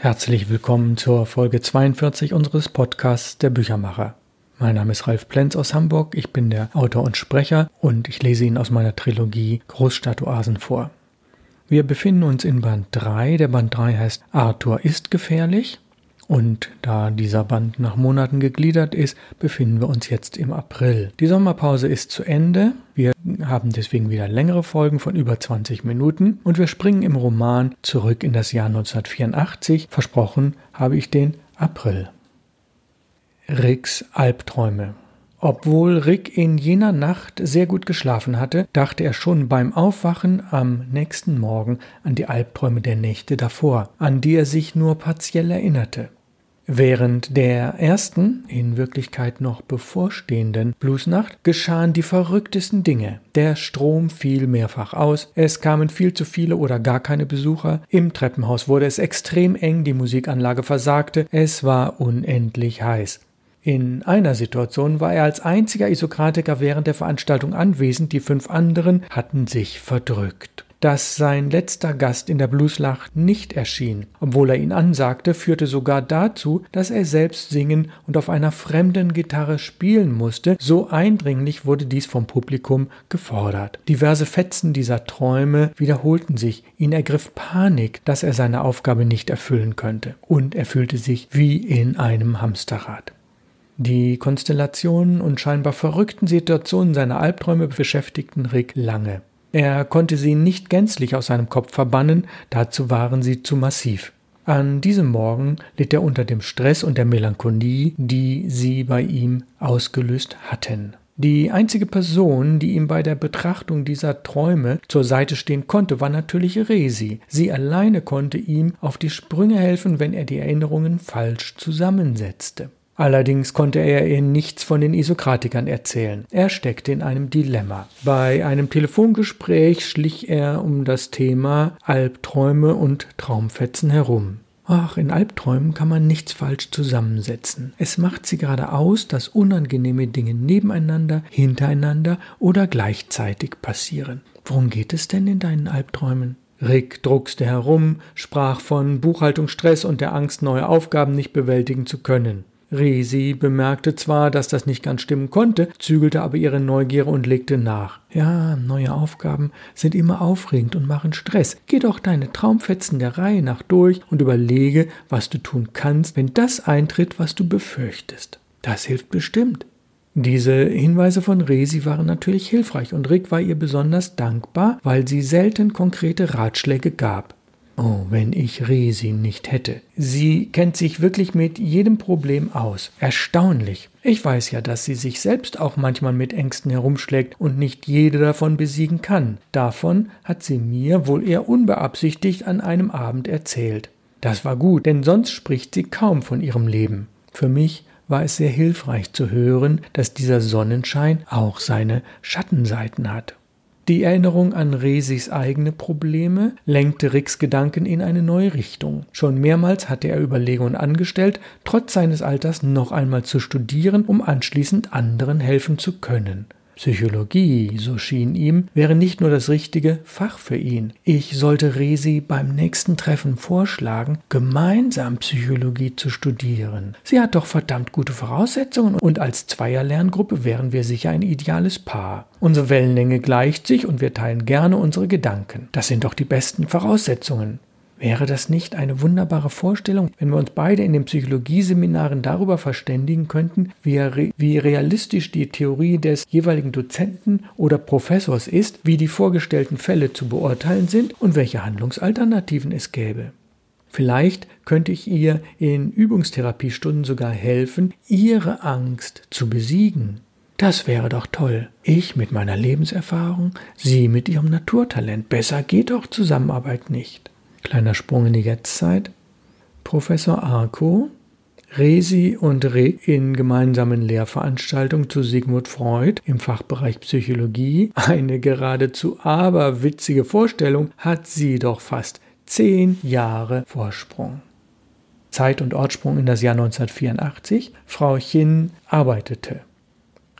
Herzlich willkommen zur Folge 42 unseres Podcasts Der Büchermacher. Mein Name ist Ralf Plenz aus Hamburg, ich bin der Autor und Sprecher und ich lese Ihnen aus meiner Trilogie Großstadtoasen vor. Wir befinden uns in Band 3. Der Band 3 heißt Arthur ist gefährlich und da dieser Band nach Monaten gegliedert ist, befinden wir uns jetzt im April. Die Sommerpause ist zu Ende. Wir haben deswegen wieder längere Folgen von über 20 Minuten und wir springen im Roman zurück in das Jahr 1984. Versprochen habe ich den April. Ricks Albträume. Obwohl Rick in jener Nacht sehr gut geschlafen hatte, dachte er schon beim Aufwachen am nächsten Morgen an die Albträume der Nächte davor, an die er sich nur partiell erinnerte. Während der ersten, in Wirklichkeit noch bevorstehenden Bluesnacht geschahen die verrücktesten Dinge. Der Strom fiel mehrfach aus, es kamen viel zu viele oder gar keine Besucher, im Treppenhaus wurde es extrem eng, die Musikanlage versagte, es war unendlich heiß. In einer Situation war er als einziger Isokratiker während der Veranstaltung anwesend, die fünf anderen hatten sich verdrückt. Dass sein letzter Gast in der Blueslacht nicht erschien, obwohl er ihn ansagte, führte sogar dazu, dass er selbst singen und auf einer fremden Gitarre spielen musste, so eindringlich wurde dies vom Publikum gefordert. Diverse Fetzen dieser Träume wiederholten sich, ihn ergriff Panik, dass er seine Aufgabe nicht erfüllen könnte, und er fühlte sich wie in einem Hamsterrad. Die Konstellationen und scheinbar verrückten Situationen seiner Albträume beschäftigten Rick lange. Er konnte sie nicht gänzlich aus seinem Kopf verbannen, dazu waren sie zu massiv. An diesem Morgen litt er unter dem Stress und der Melancholie, die sie bei ihm ausgelöst hatten. Die einzige Person, die ihm bei der Betrachtung dieser Träume zur Seite stehen konnte, war natürlich Resi. Sie alleine konnte ihm auf die Sprünge helfen, wenn er die Erinnerungen falsch zusammensetzte. Allerdings konnte er ihr nichts von den Isokratikern erzählen. Er steckte in einem Dilemma. Bei einem Telefongespräch schlich er um das Thema Albträume und Traumfetzen herum. Ach, in Albträumen kann man nichts falsch zusammensetzen. Es macht sie gerade aus, dass unangenehme Dinge nebeneinander, hintereinander oder gleichzeitig passieren. Worum geht es denn in deinen Albträumen? Rick druckste herum, sprach von Buchhaltungsstress und der Angst, neue Aufgaben nicht bewältigen zu können. Resi bemerkte zwar, dass das nicht ganz stimmen konnte, zügelte aber ihre Neugier und legte nach. Ja, neue Aufgaben sind immer aufregend und machen Stress. Geh doch deine Traumfetzen der Reihe nach durch und überlege, was du tun kannst, wenn das eintritt, was du befürchtest. Das hilft bestimmt. Diese Hinweise von Resi waren natürlich hilfreich und Rick war ihr besonders dankbar, weil sie selten konkrete Ratschläge gab. Oh, wenn ich Resi nicht hätte. Sie kennt sich wirklich mit jedem Problem aus. Erstaunlich. Ich weiß ja, dass sie sich selbst auch manchmal mit Ängsten herumschlägt und nicht jede davon besiegen kann. Davon hat sie mir wohl eher unbeabsichtigt an einem Abend erzählt. Das war gut, denn sonst spricht sie kaum von ihrem Leben. Für mich war es sehr hilfreich zu hören, dass dieser Sonnenschein auch seine Schattenseiten hat. Die Erinnerung an Resis eigene Probleme lenkte Ricks Gedanken in eine neue Richtung. Schon mehrmals hatte er Überlegungen angestellt, trotz seines Alters noch einmal zu studieren, um anschließend anderen helfen zu können. Psychologie, so schien ihm, wäre nicht nur das richtige Fach für ihn. Ich sollte Resi beim nächsten Treffen vorschlagen, gemeinsam Psychologie zu studieren. Sie hat doch verdammt gute Voraussetzungen und als Zweierlerngruppe wären wir sicher ein ideales Paar. Unsere Wellenlänge gleicht sich und wir teilen gerne unsere Gedanken. Das sind doch die besten Voraussetzungen. Wäre das nicht eine wunderbare Vorstellung, wenn wir uns beide in den Psychologieseminaren darüber verständigen könnten, wie, re wie, realistisch die Theorie des jeweiligen Dozenten oder Professors ist, wie die vorgestellten Fälle zu beurteilen sind und welche Handlungsalternativen es gäbe? Vielleicht könnte ich ihr in Übungstherapiestunden sogar helfen, ihre Angst zu besiegen. Das wäre doch toll. Ich mit meiner Lebenserfahrung, Sie mit Ihrem Naturtalent. Besser geht doch Zusammenarbeit nicht. Kleiner Sprung in die Jetztzeit. Professor Arco, Resi und Rick in gemeinsamen Lehrveranstaltungen zu Sigmund Freud im Fachbereich Psychologie. Eine geradezu aberwitzige Vorstellung hat sie doch fast zehn Jahre Vorsprung. Zeit- und Ortsprung in das Jahr 1984. Frau Chin arbeitete.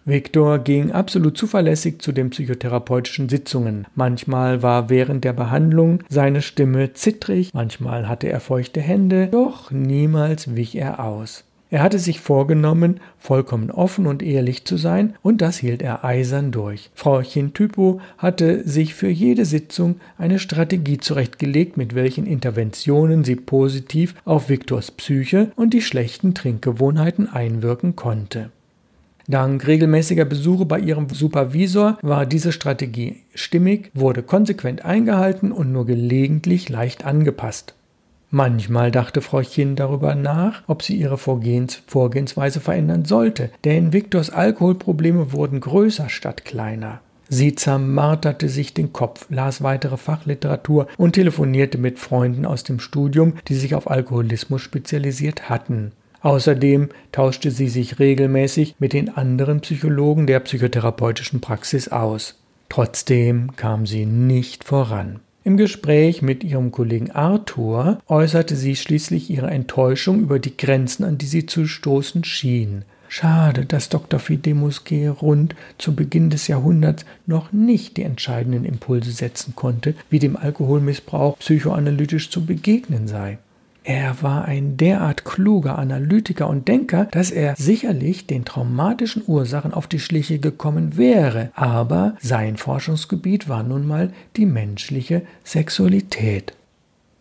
Viktor ging absolut zuverlässig zu den psychotherapeutischen Sitzungen. Manchmal war während der Behandlung seine Stimme zittrig, manchmal hatte er feuchte Hände, doch niemals wich er aus. Er hatte sich vorgenommen, vollkommen offen und ehrlich zu sein, und das hielt er eisern durch. Frauchen Typo hatte sich für jede Sitzung eine Strategie zurechtgelegt, mit welchen Interventionen sie positiv auf Viktors Psyche und die schlechten Trinkgewohnheiten einwirken konnte. Dank regelmäßiger Besuche bei ihrem Supervisor war diese Strategie stimmig, wurde konsequent eingehalten und nur gelegentlich leicht angepasst. Manchmal dachte Frau Chin darüber nach, ob sie ihre Vorgehens Vorgehensweise verändern sollte, denn Viktors Alkoholprobleme wurden größer statt kleiner. Sie zermarterte sich den Kopf, las weitere Fachliteratur und telefonierte mit Freunden aus dem Studium, die sich auf Alkoholismus spezialisiert hatten. Außerdem tauschte sie sich regelmäßig mit den anderen Psychologen der psychotherapeutischen Praxis aus. Trotzdem kam sie nicht voran. Im Gespräch mit ihrem Kollegen Arthur äußerte sie schließlich ihre Enttäuschung über die Grenzen, an die sie zu stoßen schien. Schade, dass Dr. Fidemus G. rund zu Beginn des Jahrhunderts noch nicht die entscheidenden Impulse setzen konnte, wie dem Alkoholmissbrauch psychoanalytisch zu begegnen sei. Er war ein derart kluger Analytiker und Denker, dass er sicherlich den traumatischen Ursachen auf die Schliche gekommen wäre, aber sein Forschungsgebiet war nun mal die menschliche Sexualität.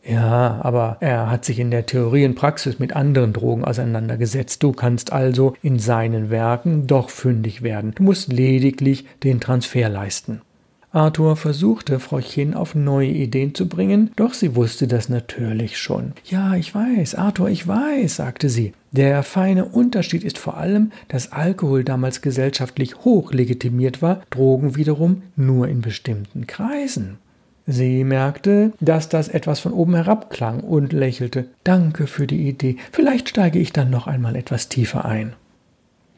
Ja, aber er hat sich in der Theorie und Praxis mit anderen Drogen auseinandergesetzt. Du kannst also in seinen Werken doch fündig werden. Du musst lediglich den Transfer leisten. Arthur versuchte, Frau Chin auf neue Ideen zu bringen, doch sie wusste das natürlich schon. Ja, ich weiß, Arthur, ich weiß, sagte sie. Der feine Unterschied ist vor allem, dass Alkohol damals gesellschaftlich hoch legitimiert war, Drogen wiederum nur in bestimmten Kreisen. Sie merkte, dass das etwas von oben herab klang und lächelte. Danke für die Idee. Vielleicht steige ich dann noch einmal etwas tiefer ein.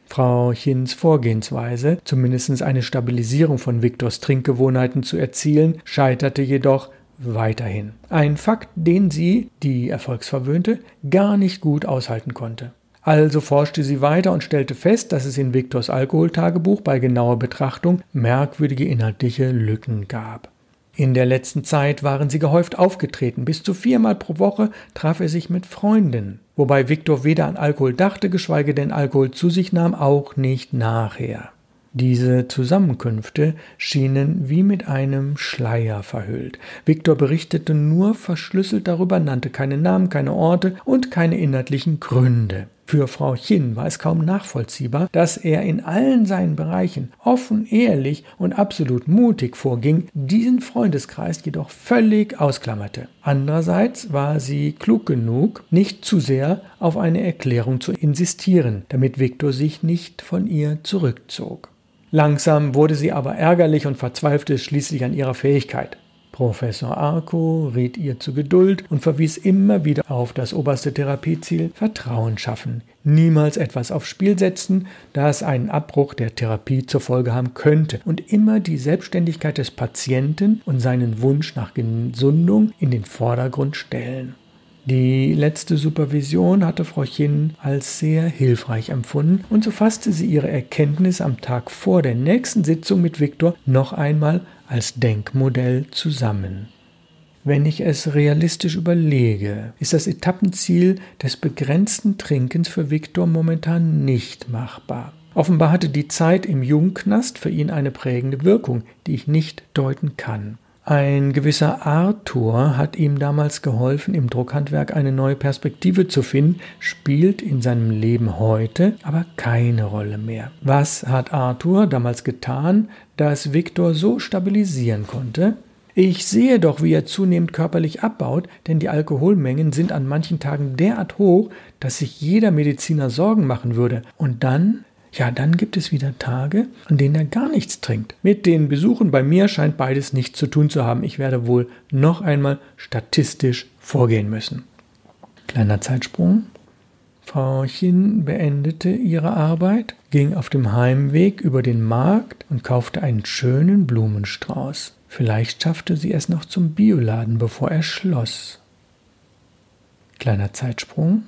Frau Chins Vorgehensweise, zumindest eine Stabilisierung von Viktors Trinkgewohnheiten zu erzielen, scheiterte jedoch weiterhin. Ein Fakt, den sie, die Erfolgsverwöhnte, gar nicht gut aushalten konnte. Also forschte sie weiter und stellte fest, dass es in Viktors Alkoholtagebuch bei genauer Betrachtung merkwürdige inhaltliche Lücken gab. In der letzten Zeit waren sie gehäuft aufgetreten. Bis zu viermal pro Woche traf er sich mit Freundinnen. Wobei Viktor weder an Alkohol dachte, geschweige denn Alkohol zu sich nahm, auch nicht nachher. Diese Zusammenkünfte schienen wie mit einem Schleier verhüllt. Viktor berichtete nur verschlüsselt darüber, nannte keine Namen, keine Orte und keine inhaltlichen Gründe. Für Frau Chin war es kaum nachvollziehbar, dass er in allen seinen Bereichen offen, ehrlich und absolut mutig vorging, diesen Freundeskreis jedoch völlig ausklammerte. Andererseits war sie klug genug, nicht zu sehr auf eine Erklärung zu insistieren, damit Viktor sich nicht von ihr zurückzog. Langsam wurde sie aber ärgerlich und verzweifelte schließlich an ihrer Fähigkeit. Professor Arco riet ihr zu Geduld und verwies immer wieder auf das oberste Therapieziel Vertrauen schaffen, niemals etwas aufs Spiel setzen, das einen Abbruch der Therapie zur Folge haben könnte und immer die Selbstständigkeit des Patienten und seinen Wunsch nach Gesundung in den Vordergrund stellen. Die letzte Supervision hatte Frau Chin als sehr hilfreich empfunden und so fasste sie ihre Erkenntnis am Tag vor der nächsten Sitzung mit Viktor noch einmal als Denkmodell zusammen. Wenn ich es realistisch überlege, ist das Etappenziel des begrenzten Trinkens für Viktor momentan nicht machbar. Offenbar hatte die Zeit im Jungknast für ihn eine prägende Wirkung, die ich nicht deuten kann. Ein gewisser Arthur hat ihm damals geholfen, im Druckhandwerk eine neue Perspektive zu finden, spielt in seinem Leben heute aber keine Rolle mehr. Was hat Arthur damals getan, dass Viktor so stabilisieren konnte? Ich sehe doch, wie er zunehmend körperlich abbaut, denn die Alkoholmengen sind an manchen Tagen derart hoch, dass sich jeder Mediziner Sorgen machen würde. Und dann ja, dann gibt es wieder Tage, an denen er gar nichts trinkt. Mit den Besuchen bei mir scheint beides nichts zu tun zu haben. Ich werde wohl noch einmal statistisch vorgehen müssen. Kleiner Zeitsprung. Frau Chin beendete ihre Arbeit, ging auf dem Heimweg über den Markt und kaufte einen schönen Blumenstrauß. Vielleicht schaffte sie es noch zum Bioladen, bevor er schloss. Kleiner Zeitsprung.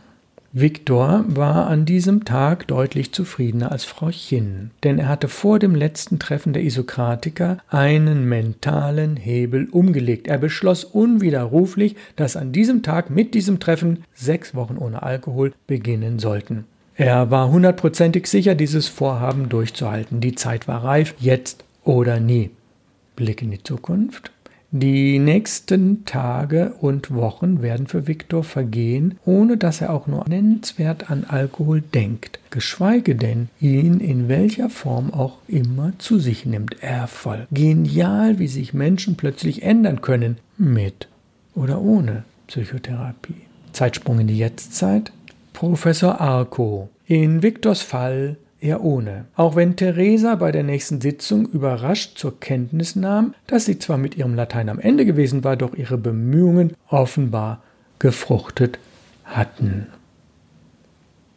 Viktor war an diesem Tag deutlich zufriedener als Frau Chin, denn er hatte vor dem letzten Treffen der Isokratiker einen mentalen Hebel umgelegt. Er beschloss unwiderruflich, dass an diesem Tag mit diesem Treffen sechs Wochen ohne Alkohol beginnen sollten. Er war hundertprozentig sicher, dieses Vorhaben durchzuhalten. Die Zeit war reif, jetzt oder nie. Blick in die Zukunft. Die nächsten Tage und Wochen werden für Viktor vergehen, ohne dass er auch nur nennenswert an Alkohol denkt, geschweige denn ihn in welcher Form auch immer zu sich nimmt. Erfolg. Genial, wie sich Menschen plötzlich ändern können, mit oder ohne Psychotherapie. Zeitsprung in die Jetztzeit. Professor Arco. In Viktors Fall eher ohne. Auch wenn Theresa bei der nächsten Sitzung überrascht zur Kenntnis nahm, dass sie zwar mit ihrem Latein am Ende gewesen war, doch ihre Bemühungen offenbar gefruchtet hatten.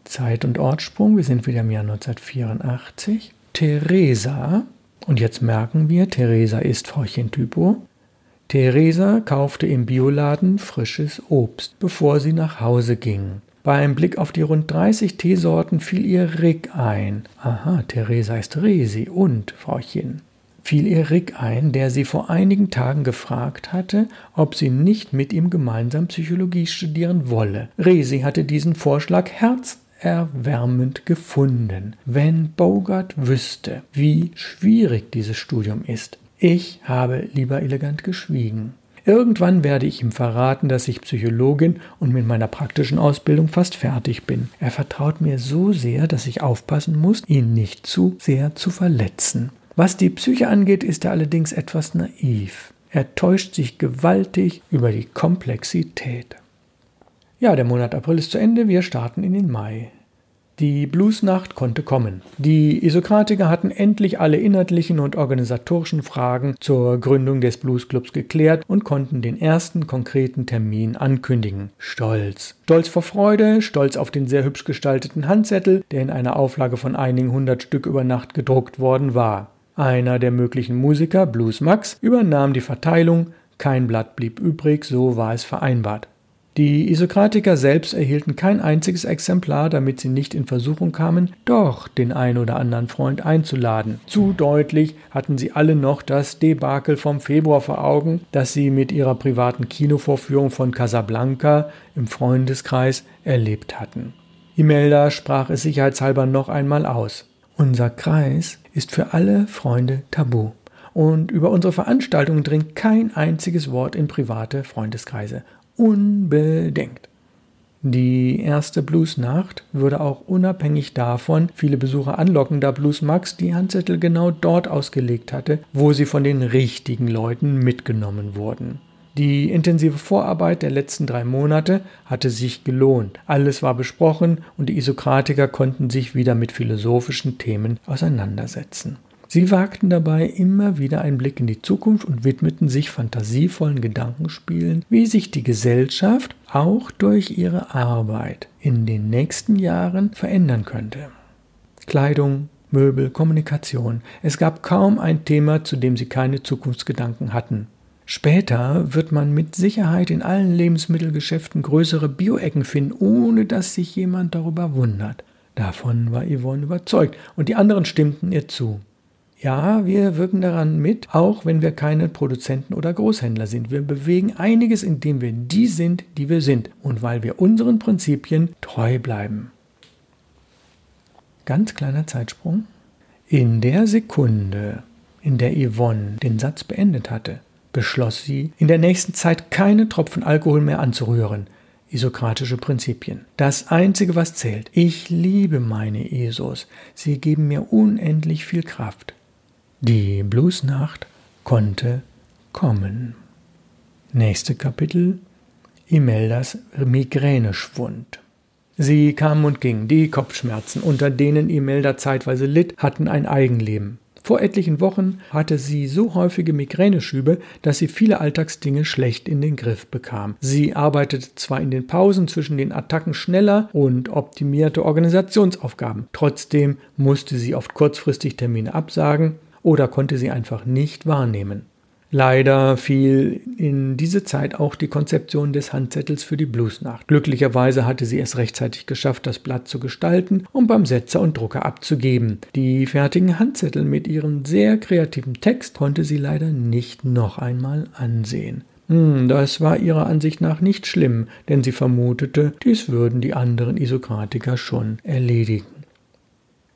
Zeit- und Ortssprung, wir sind wieder im Jahr 1984. Theresa, und jetzt merken wir, Theresa ist Frauchen Typo. Theresa kaufte im Bioladen frisches Obst, bevor sie nach Hause ging. Beim Blick auf die rund 30 Teesorten fiel ihr Rick ein. Aha, Theresa ist Resi und Frauchen. Fiel ihr Rick ein, der sie vor einigen Tagen gefragt hatte, ob sie nicht mit ihm gemeinsam Psychologie studieren wolle. Resi hatte diesen Vorschlag herzerwärmend gefunden. Wenn Bogart wüsste, wie schwierig dieses Studium ist. Ich habe lieber elegant geschwiegen. Irgendwann werde ich ihm verraten, dass ich Psychologin und mit meiner praktischen Ausbildung fast fertig bin. Er vertraut mir so sehr, dass ich aufpassen muss, ihn nicht zu sehr zu verletzen. Was die Psyche angeht, ist er allerdings etwas naiv. Er täuscht sich gewaltig über die Komplexität. Ja, der Monat April ist zu Ende, wir starten in den Mai. Die Bluesnacht konnte kommen. Die Isokratiker hatten endlich alle inhaltlichen und organisatorischen Fragen zur Gründung des Bluesclubs geklärt und konnten den ersten konkreten Termin ankündigen. Stolz. Stolz vor Freude, stolz auf den sehr hübsch gestalteten Handzettel, der in einer Auflage von einigen hundert Stück über Nacht gedruckt worden war. Einer der möglichen Musiker, Blues Max, übernahm die Verteilung, kein Blatt blieb übrig, so war es vereinbart. Die Isokratiker selbst erhielten kein einziges Exemplar, damit sie nicht in Versuchung kamen, doch den ein oder anderen Freund einzuladen. Zu deutlich hatten sie alle noch das Debakel vom Februar vor Augen, das sie mit ihrer privaten Kinovorführung von Casablanca im Freundeskreis erlebt hatten. Imelda sprach es sicherheitshalber noch einmal aus. Unser Kreis ist für alle Freunde tabu. Und über unsere Veranstaltungen dringt kein einziges Wort in private Freundeskreise unbedingt. Die erste Bluesnacht würde auch unabhängig davon viele Besucher anlocken, da Blues Max die Handzettel genau dort ausgelegt hatte, wo sie von den richtigen Leuten mitgenommen wurden. Die intensive Vorarbeit der letzten drei Monate hatte sich gelohnt. Alles war besprochen und die Isokratiker konnten sich wieder mit philosophischen Themen auseinandersetzen. Sie wagten dabei immer wieder einen Blick in die Zukunft und widmeten sich fantasievollen Gedankenspielen, wie sich die Gesellschaft auch durch ihre Arbeit in den nächsten Jahren verändern könnte. Kleidung, Möbel, Kommunikation. Es gab kaum ein Thema, zu dem sie keine Zukunftsgedanken hatten. Später wird man mit Sicherheit in allen Lebensmittelgeschäften größere Bioecken finden, ohne dass sich jemand darüber wundert. Davon war Yvonne überzeugt, und die anderen stimmten ihr zu. Ja, wir wirken daran mit, auch wenn wir keine Produzenten oder Großhändler sind. Wir bewegen einiges, indem wir die sind, die wir sind und weil wir unseren Prinzipien treu bleiben. Ganz kleiner Zeitsprung. In der Sekunde, in der Yvonne den Satz beendet hatte, beschloss sie, in der nächsten Zeit keine Tropfen Alkohol mehr anzurühren. Isokratische Prinzipien. Das Einzige, was zählt. Ich liebe meine Esos. Sie geben mir unendlich viel Kraft. Die Bluesnacht konnte kommen. Nächste Kapitel Imeldas Migräneschwund. Sie kam und ging. Die Kopfschmerzen, unter denen Imelda zeitweise litt, hatten ein Eigenleben. Vor etlichen Wochen hatte sie so häufige Migräneschübe, dass sie viele Alltagsdinge schlecht in den Griff bekam. Sie arbeitete zwar in den Pausen zwischen den Attacken schneller und optimierte Organisationsaufgaben. Trotzdem musste sie oft kurzfristig Termine absagen oder konnte sie einfach nicht wahrnehmen. Leider fiel in diese Zeit auch die Konzeption des Handzettels für die Bluesnacht. Glücklicherweise hatte sie es rechtzeitig geschafft, das Blatt zu gestalten und beim Setzer und Drucker abzugeben. Die fertigen Handzettel mit ihrem sehr kreativen Text konnte sie leider nicht noch einmal ansehen. Hm, das war ihrer Ansicht nach nicht schlimm, denn sie vermutete, dies würden die anderen Isokratiker schon erledigen.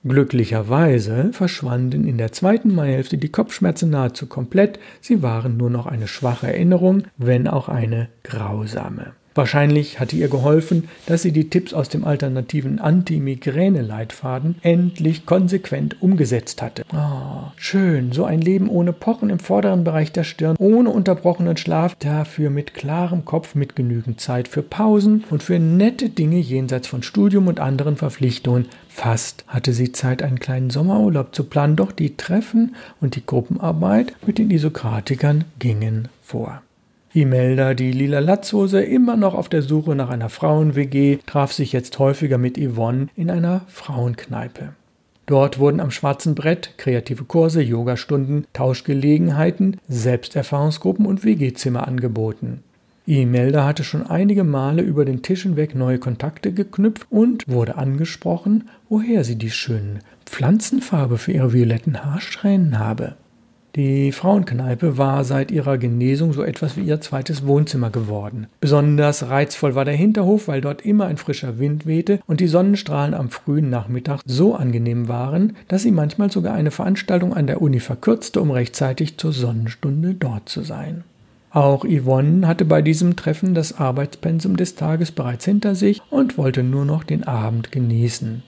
Glücklicherweise verschwanden in der zweiten Maihälfte die Kopfschmerzen nahezu komplett, sie waren nur noch eine schwache Erinnerung, wenn auch eine grausame. Wahrscheinlich hatte ihr geholfen, dass sie die Tipps aus dem alternativen Anti-Migräne-Leitfaden endlich konsequent umgesetzt hatte. Oh, schön, so ein Leben ohne Pochen im vorderen Bereich der Stirn, ohne unterbrochenen Schlaf, dafür mit klarem Kopf, mit genügend Zeit für Pausen und für nette Dinge jenseits von Studium und anderen Verpflichtungen. Fast hatte sie Zeit, einen kleinen Sommerurlaub zu planen, doch die Treffen und die Gruppenarbeit mit den Isokratikern gingen vor. Imelda, die lila Latzhose, immer noch auf der Suche nach einer Frauen-WG, traf sich jetzt häufiger mit Yvonne in einer Frauenkneipe. Dort wurden am schwarzen Brett kreative Kurse, Yogastunden, Tauschgelegenheiten, Selbsterfahrungsgruppen und WG-Zimmer angeboten. Imelda hatte schon einige Male über den Tisch hinweg neue Kontakte geknüpft und wurde angesprochen, woher sie die schönen Pflanzenfarbe für ihre violetten Haarsträhnen habe. Die Frauenkneipe war seit ihrer Genesung so etwas wie ihr zweites Wohnzimmer geworden. Besonders reizvoll war der Hinterhof, weil dort immer ein frischer Wind wehte und die Sonnenstrahlen am frühen Nachmittag so angenehm waren, dass sie manchmal sogar eine Veranstaltung an der Uni verkürzte, um rechtzeitig zur Sonnenstunde dort zu sein. Auch Yvonne hatte bei diesem Treffen das Arbeitspensum des Tages bereits hinter sich und wollte nur noch den Abend genießen.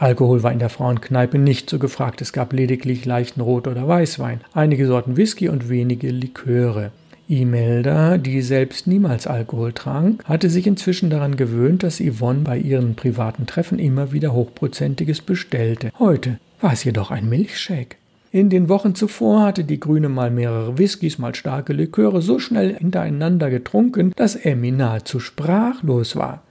Alkohol war in der Frauenkneipe nicht so gefragt, es gab lediglich leichten Rot- oder Weißwein, einige Sorten Whisky und wenige Liköre. Imelda, die selbst niemals Alkohol trank, hatte sich inzwischen daran gewöhnt, dass Yvonne bei ihren privaten Treffen immer wieder Hochprozentiges bestellte. Heute war es jedoch ein Milchshake. In den Wochen zuvor hatte die Grüne mal mehrere Whiskys, mal starke Liköre so schnell hintereinander getrunken, dass Emmy nahezu sprachlos war.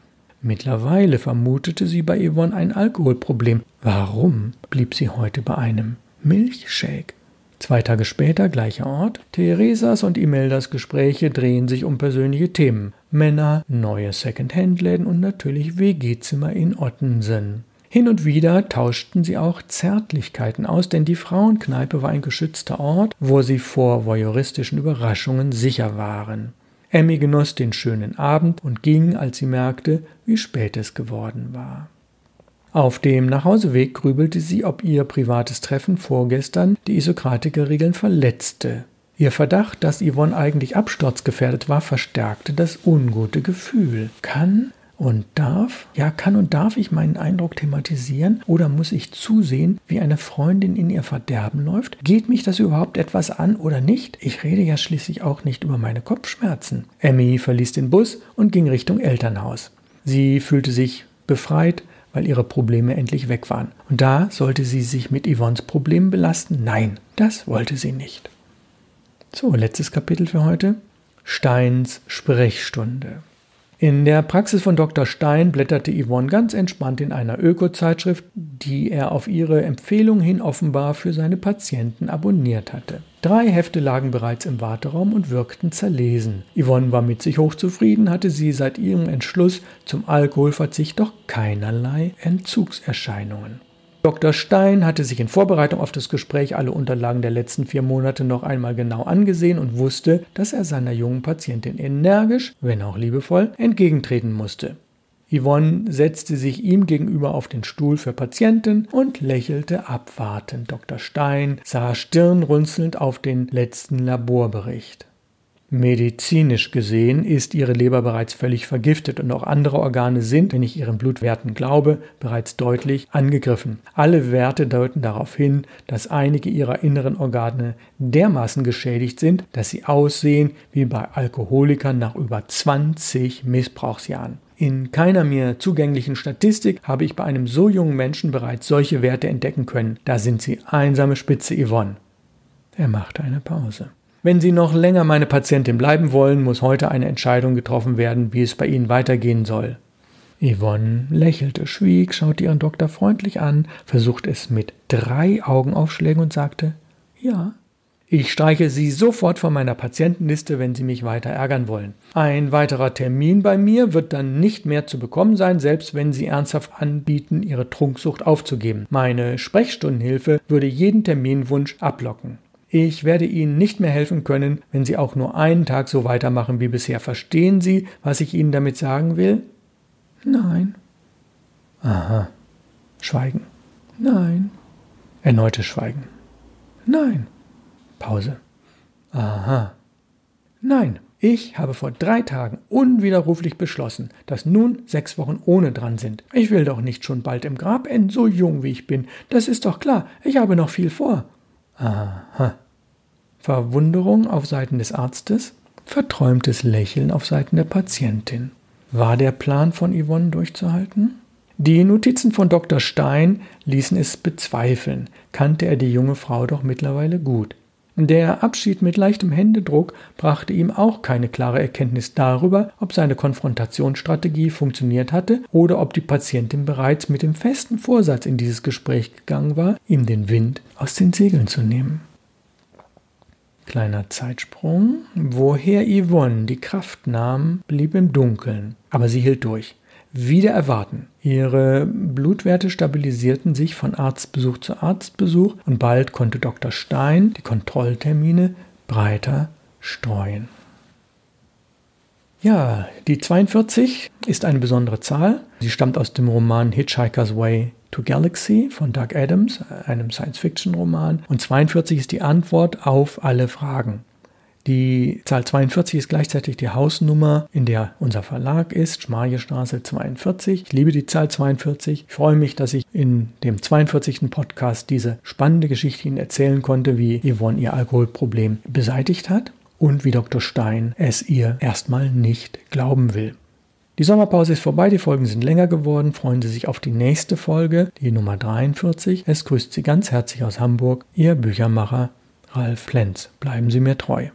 Mittlerweile vermutete sie bei Yvonne ein Alkoholproblem. Warum blieb sie heute bei einem Milchshake? Zwei Tage später, gleicher Ort. Theresas und Imeldas Gespräche drehen sich um persönliche Themen. Männer, neue Second-Hand-Läden und natürlich WG-Zimmer in Ottensen. Hin und wieder tauschten sie auch Zärtlichkeiten aus, denn die Frauenkneipe war ein geschützter Ort, wo sie vor voyeuristischen Überraschungen sicher waren. Emmy genoss den schönen Abend und ging, als sie merkte, wie spät es geworden war. Auf dem Nachhauseweg grübelte sie, ob ihr privates Treffen vorgestern die Isokratiker-Regeln verletzte. Ihr Verdacht, dass Yvonne eigentlich absturzgefährdet war, verstärkte das ungute Gefühl. Kann und darf, ja, kann und darf ich meinen Eindruck thematisieren oder muss ich zusehen, wie eine Freundin in ihr Verderben läuft? Geht mich das überhaupt etwas an oder nicht? Ich rede ja schließlich auch nicht über meine Kopfschmerzen. Emmy verließ den Bus und ging Richtung Elternhaus. Sie fühlte sich befreit, weil ihre Probleme endlich weg waren. Und da sollte sie sich mit Yvonnes Problemen belasten? Nein, das wollte sie nicht. So, letztes Kapitel für heute. Steins Sprechstunde. In der Praxis von Dr. Stein blätterte Yvonne ganz entspannt in einer Öko-Zeitschrift, die er auf ihre Empfehlung hin offenbar für seine Patienten abonniert hatte. Drei Hefte lagen bereits im Warteraum und wirkten zerlesen. Yvonne war mit sich hochzufrieden, hatte sie seit ihrem Entschluss zum Alkoholverzicht doch keinerlei Entzugserscheinungen. Dr. Stein hatte sich in Vorbereitung auf das Gespräch alle Unterlagen der letzten vier Monate noch einmal genau angesehen und wusste, dass er seiner jungen Patientin energisch, wenn auch liebevoll, entgegentreten musste. Yvonne setzte sich ihm gegenüber auf den Stuhl für Patienten und lächelte abwartend. Dr. Stein sah stirnrunzelnd auf den letzten Laborbericht. Medizinisch gesehen ist ihre Leber bereits völlig vergiftet und auch andere Organe sind, wenn ich ihren Blutwerten glaube, bereits deutlich angegriffen. Alle Werte deuten darauf hin, dass einige ihrer inneren Organe dermaßen geschädigt sind, dass sie aussehen wie bei Alkoholikern nach über 20 Missbrauchsjahren. In keiner mir zugänglichen Statistik habe ich bei einem so jungen Menschen bereits solche Werte entdecken können. Da sind sie einsame Spitze Yvonne. Er machte eine Pause. Wenn Sie noch länger meine Patientin bleiben wollen, muss heute eine Entscheidung getroffen werden, wie es bei Ihnen weitergehen soll. Yvonne lächelte, schwieg, schaute ihren Doktor freundlich an, versuchte es mit drei Augenaufschlägen und sagte Ja. Ich streiche Sie sofort von meiner Patientenliste, wenn Sie mich weiter ärgern wollen. Ein weiterer Termin bei mir wird dann nicht mehr zu bekommen sein, selbst wenn Sie ernsthaft anbieten, Ihre Trunksucht aufzugeben. Meine Sprechstundenhilfe würde jeden Terminwunsch ablocken. Ich werde Ihnen nicht mehr helfen können, wenn Sie auch nur einen Tag so weitermachen wie bisher. Verstehen Sie, was ich Ihnen damit sagen will? Nein. Aha. Schweigen. Nein. Erneutes Schweigen. Nein. Pause. Aha. Nein, ich habe vor drei Tagen unwiderruflich beschlossen, dass nun sechs Wochen ohne dran sind. Ich will doch nicht schon bald im Grab enden, so jung wie ich bin. Das ist doch klar. Ich habe noch viel vor. Aha. Verwunderung auf Seiten des Arztes, verträumtes Lächeln auf Seiten der Patientin. War der Plan von Yvonne durchzuhalten? Die Notizen von Dr. Stein ließen es bezweifeln, kannte er die junge Frau doch mittlerweile gut. Der Abschied mit leichtem Händedruck brachte ihm auch keine klare Erkenntnis darüber, ob seine Konfrontationsstrategie funktioniert hatte oder ob die Patientin bereits mit dem festen Vorsatz in dieses Gespräch gegangen war, ihm den Wind aus den Segeln zu nehmen. Kleiner Zeitsprung. Woher Yvonne die Kraft nahm, blieb im Dunkeln, aber sie hielt durch wieder erwarten. Ihre Blutwerte stabilisierten sich von Arztbesuch zu Arztbesuch und bald konnte Dr. Stein die Kontrolltermine breiter streuen. Ja, die 42 ist eine besondere Zahl. Sie stammt aus dem Roman Hitchhiker's Way to Galaxy von Doug Adams, einem Science-Fiction-Roman. Und 42 ist die Antwort auf alle Fragen. Die Zahl 42 ist gleichzeitig die Hausnummer, in der unser Verlag ist, Schmarjestraße 42. Ich liebe die Zahl 42. Ich freue mich, dass ich in dem 42. Podcast diese spannende Geschichte Ihnen erzählen konnte, wie Yvonne ihr Alkoholproblem beseitigt hat und wie Dr. Stein es ihr erstmal nicht glauben will. Die Sommerpause ist vorbei, die Folgen sind länger geworden. Freuen Sie sich auf die nächste Folge, die Nummer 43. Es grüßt Sie ganz herzlich aus Hamburg, Ihr Büchermacher Ralf Plenz. Bleiben Sie mir treu.